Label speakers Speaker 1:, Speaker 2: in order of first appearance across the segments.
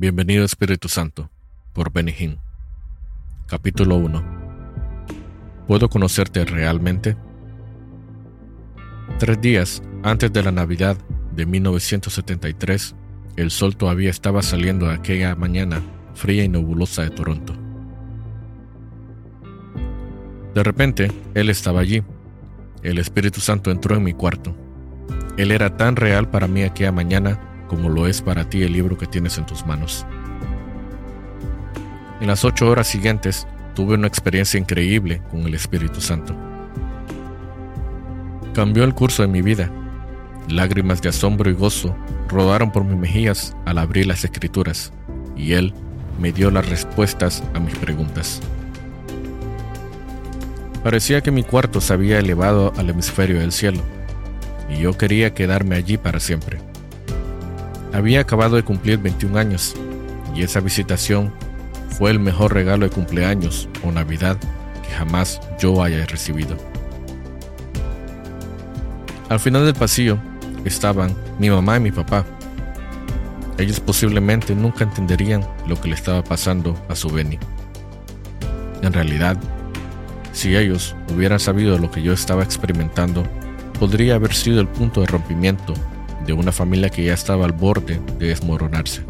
Speaker 1: Bienvenido Espíritu Santo, por Benny Hinn. Capítulo 1. ¿Puedo conocerte realmente? Tres días antes de la Navidad de 1973, el sol todavía estaba saliendo aquella mañana fría y nebulosa de Toronto. De repente, él estaba allí. El Espíritu Santo entró en mi cuarto. Él era tan real para mí aquella mañana como lo es para ti el libro que tienes en tus manos. En las ocho horas siguientes tuve una experiencia increíble con el Espíritu Santo. Cambió el curso de mi vida. Lágrimas de asombro y gozo rodaron por mis mejillas al abrir las escrituras, y Él me dio las respuestas a mis preguntas. Parecía que mi cuarto se había elevado al hemisferio del cielo, y yo quería quedarme allí para siempre. Había acabado de cumplir 21 años y esa visitación fue el mejor regalo de cumpleaños o Navidad que jamás yo haya recibido. Al final del pasillo estaban mi mamá y mi papá. Ellos posiblemente nunca entenderían lo que le estaba pasando a su Benny. En realidad, si ellos hubieran sabido lo que yo estaba experimentando, podría haber sido el punto de rompimiento de una familia que ya estaba al borde de desmoronarse.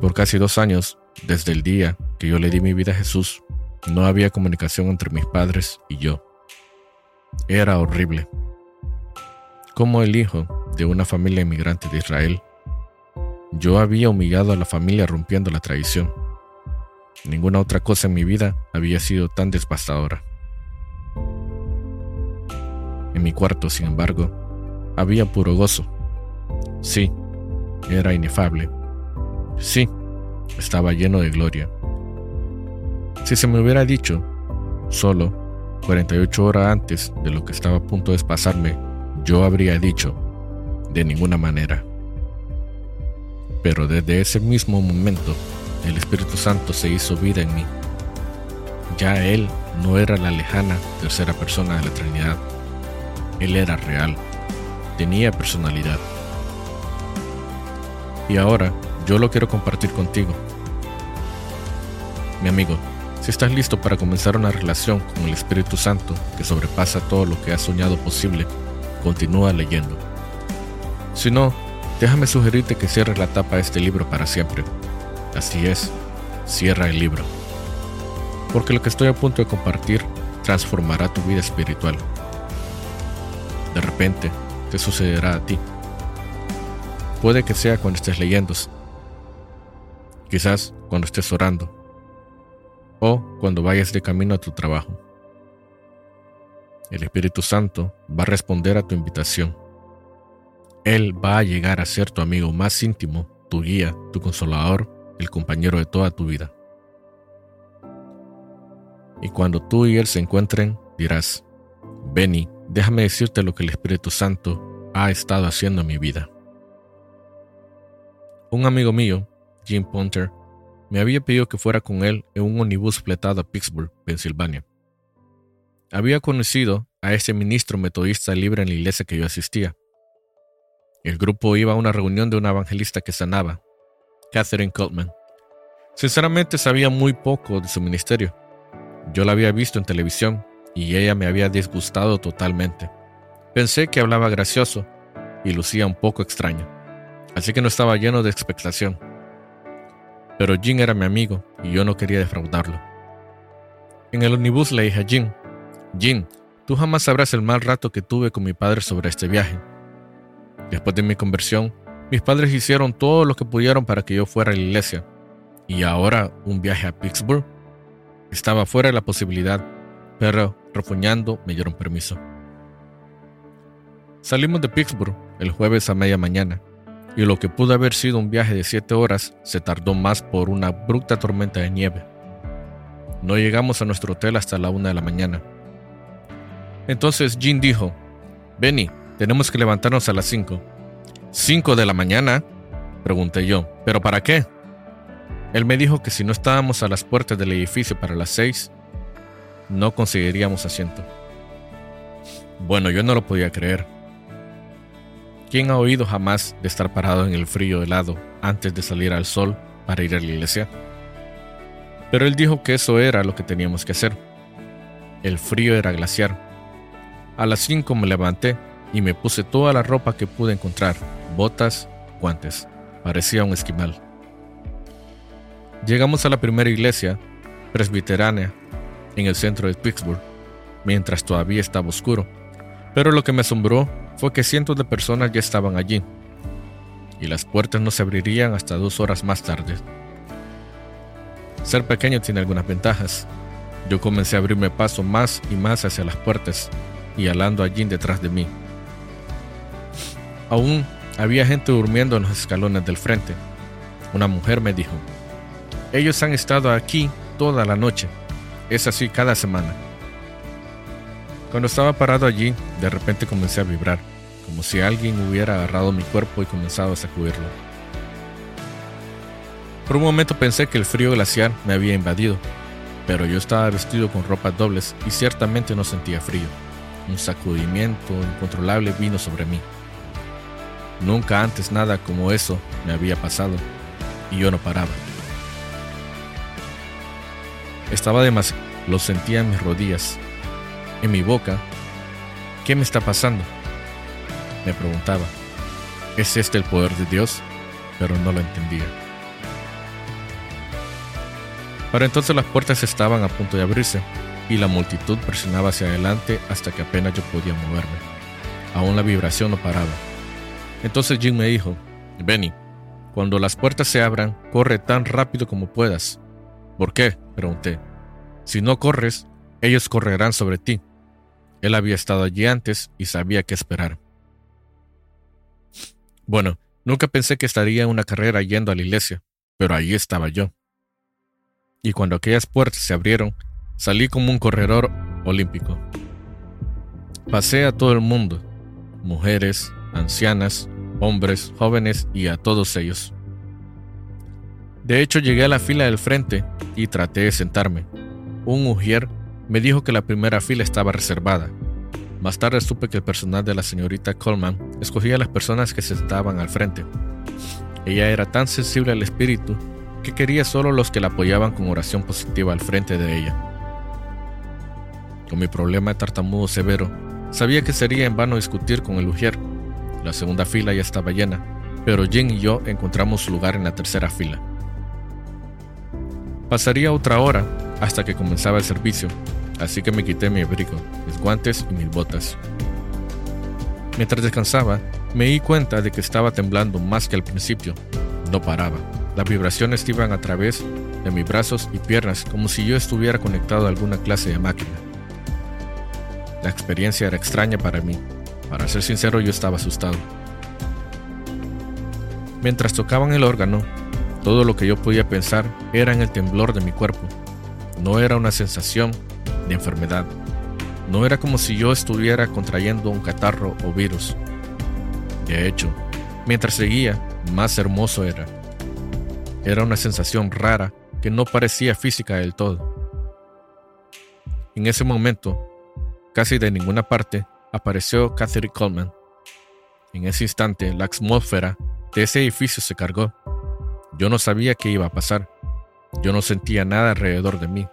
Speaker 1: Por casi dos años, desde el día que yo le di mi vida a Jesús, no había comunicación entre mis padres y yo. Era horrible. Como el hijo de una familia inmigrante de Israel, yo había humillado a la familia rompiendo la tradición. Ninguna otra cosa en mi vida había sido tan devastadora. En mi cuarto, sin embargo, había puro gozo. Sí, era inefable. Sí, estaba lleno de gloria. Si se me hubiera dicho, solo 48 horas antes de lo que estaba a punto de pasarme, yo habría dicho, de ninguna manera. Pero desde ese mismo momento, el Espíritu Santo se hizo vida en mí. Ya Él no era la lejana tercera persona de la Trinidad él era real, tenía personalidad. Y ahora yo lo quiero compartir contigo. Mi amigo, si estás listo para comenzar una relación con el Espíritu Santo que sobrepasa todo lo que has soñado posible, continúa leyendo. Si no, déjame sugerirte que cierres la tapa de este libro para siempre. Así es, cierra el libro. Porque lo que estoy a punto de compartir transformará tu vida espiritual repente te sucederá a ti. Puede que sea cuando estés leyendo, quizás cuando estés orando o cuando vayas de camino a tu trabajo. El Espíritu Santo va a responder a tu invitación. Él va a llegar a ser tu amigo más íntimo, tu guía, tu consolador, el compañero de toda tu vida. Y cuando tú y Él se encuentren, dirás, Benny, déjame decirte lo que el Espíritu Santo ha estado haciendo en mi vida. Un amigo mío, Jim Ponter, me había pedido que fuera con él en un ómnibus fletado a Pittsburgh, Pensilvania. Había conocido a ese ministro metodista libre en la iglesia que yo asistía. El grupo iba a una reunión de una evangelista que sanaba, Catherine Coltman. Sinceramente sabía muy poco de su ministerio. Yo la había visto en televisión y ella me había disgustado totalmente. Pensé que hablaba gracioso y lucía un poco extraño, así que no estaba lleno de expectación. Pero Jim era mi amigo y yo no quería defraudarlo. En el omnibus le dije a Jim, Jim, tú jamás sabrás el mal rato que tuve con mi padre sobre este viaje. Después de mi conversión, mis padres hicieron todo lo que pudieron para que yo fuera a la iglesia. Y ahora un viaje a Pittsburgh estaba fuera de la posibilidad, pero refuñando, me dieron permiso. Salimos de Pittsburgh el jueves a media mañana, y lo que pudo haber sido un viaje de siete horas se tardó más por una abrupta tormenta de nieve. No llegamos a nuestro hotel hasta la una de la mañana. Entonces Jean dijo, Benny, tenemos que levantarnos a las cinco. ¿Cinco de la mañana? Pregunté yo, ¿pero para qué? Él me dijo que si no estábamos a las puertas del edificio para las seis, no conseguiríamos asiento. Bueno, yo no lo podía creer. ¿Quién ha oído jamás de estar parado en el frío helado antes de salir al sol para ir a la iglesia? Pero él dijo que eso era lo que teníamos que hacer. El frío era glaciar. A las 5 me levanté y me puse toda la ropa que pude encontrar, botas, guantes. Parecía un esquimal. Llegamos a la primera iglesia presbiteránea en el centro de Pittsburgh, mientras todavía estaba oscuro. Pero lo que me asombró fue que cientos de personas ya estaban allí, y las puertas no se abrirían hasta dos horas más tarde. Ser pequeño tiene algunas ventajas. Yo comencé a abrirme paso más y más hacia las puertas, y alando allí detrás de mí. Aún había gente durmiendo en los escalones del frente. Una mujer me dijo, ellos han estado aquí toda la noche. Es así cada semana. Cuando estaba parado allí, de repente comencé a vibrar, como si alguien hubiera agarrado mi cuerpo y comenzado a sacudirlo. Por un momento pensé que el frío glaciar me había invadido, pero yo estaba vestido con ropas dobles y ciertamente no sentía frío. Un sacudimiento incontrolable vino sobre mí. Nunca antes nada como eso me había pasado y yo no paraba. Estaba demasiado. Lo sentía en mis rodillas, en mi boca. ¿Qué me está pasando? Me preguntaba. ¿Es este el poder de Dios? Pero no lo entendía. Para entonces las puertas estaban a punto de abrirse y la multitud presionaba hacia adelante hasta que apenas yo podía moverme. Aún la vibración no paraba. Entonces Jim me dijo, Benny, cuando las puertas se abran, corre tan rápido como puedas. ¿Por qué? pregunté. Si no corres, ellos correrán sobre ti. Él había estado allí antes y sabía qué esperar. Bueno, nunca pensé que estaría una carrera yendo a la iglesia, pero ahí estaba yo. Y cuando aquellas puertas se abrieron, salí como un corredor olímpico. Pasé a todo el mundo, mujeres, ancianas, hombres, jóvenes y a todos ellos. De hecho, llegué a la fila del frente y traté de sentarme. Un ujier me dijo que la primera fila estaba reservada. Más tarde supe que el personal de la señorita Coleman escogía las personas que se sentaban al frente. Ella era tan sensible al espíritu que quería solo los que la apoyaban con oración positiva al frente de ella. Con mi problema de tartamudo severo, sabía que sería en vano discutir con el ujier. La segunda fila ya estaba llena, pero Jim y yo encontramos lugar en la tercera fila. Pasaría otra hora hasta que comenzaba el servicio, así que me quité mi abrigo, mis guantes y mis botas. Mientras descansaba, me di cuenta de que estaba temblando más que al principio. No paraba. Las vibraciones iban a través de mis brazos y piernas como si yo estuviera conectado a alguna clase de máquina. La experiencia era extraña para mí. Para ser sincero, yo estaba asustado. Mientras tocaban el órgano, todo lo que yo podía pensar era en el temblor de mi cuerpo. No era una sensación de enfermedad. No era como si yo estuviera contrayendo un catarro o virus. De hecho, mientras seguía, más hermoso era. Era una sensación rara que no parecía física del todo. En ese momento, casi de ninguna parte, apareció Catherine Coleman. En ese instante, la atmósfera de ese edificio se cargó yo no sabía qué iba a pasar. Yo no sentía nada alrededor de mí.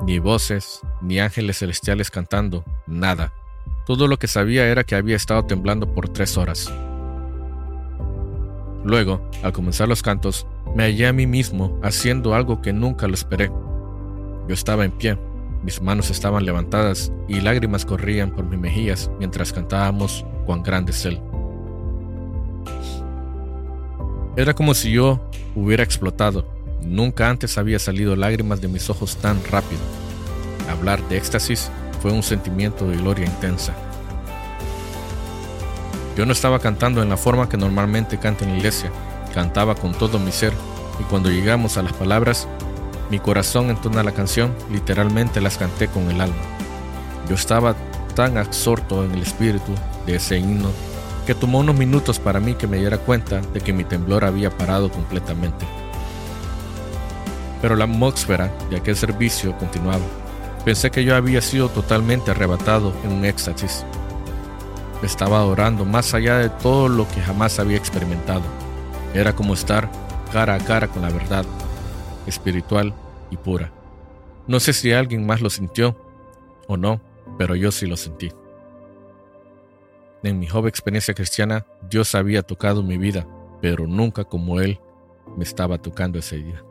Speaker 1: Ni voces, ni ángeles celestiales cantando, nada. Todo lo que sabía era que había estado temblando por tres horas. Luego, al comenzar los cantos, me hallé a mí mismo haciendo algo que nunca lo esperé. Yo estaba en pie, mis manos estaban levantadas y lágrimas corrían por mis mejillas mientras cantábamos Cuán grande es Él. Era como si yo hubiera explotado. Nunca antes había salido lágrimas de mis ojos tan rápido. Hablar de éxtasis fue un sentimiento de gloria intensa. Yo no estaba cantando en la forma que normalmente canta en la iglesia, cantaba con todo mi ser y cuando llegamos a las palabras, mi corazón entona la canción, literalmente las canté con el alma. Yo estaba tan absorto en el espíritu de ese himno que tomó unos minutos para mí que me diera cuenta de que mi temblor había parado completamente. Pero la atmósfera de aquel servicio continuaba. Pensé que yo había sido totalmente arrebatado en un éxtasis. estaba adorando más allá de todo lo que jamás había experimentado. Era como estar cara a cara con la verdad, espiritual y pura. No sé si alguien más lo sintió o no, pero yo sí lo sentí. En mi joven experiencia cristiana, Dios había tocado mi vida, pero nunca como Él me estaba tocando ese día.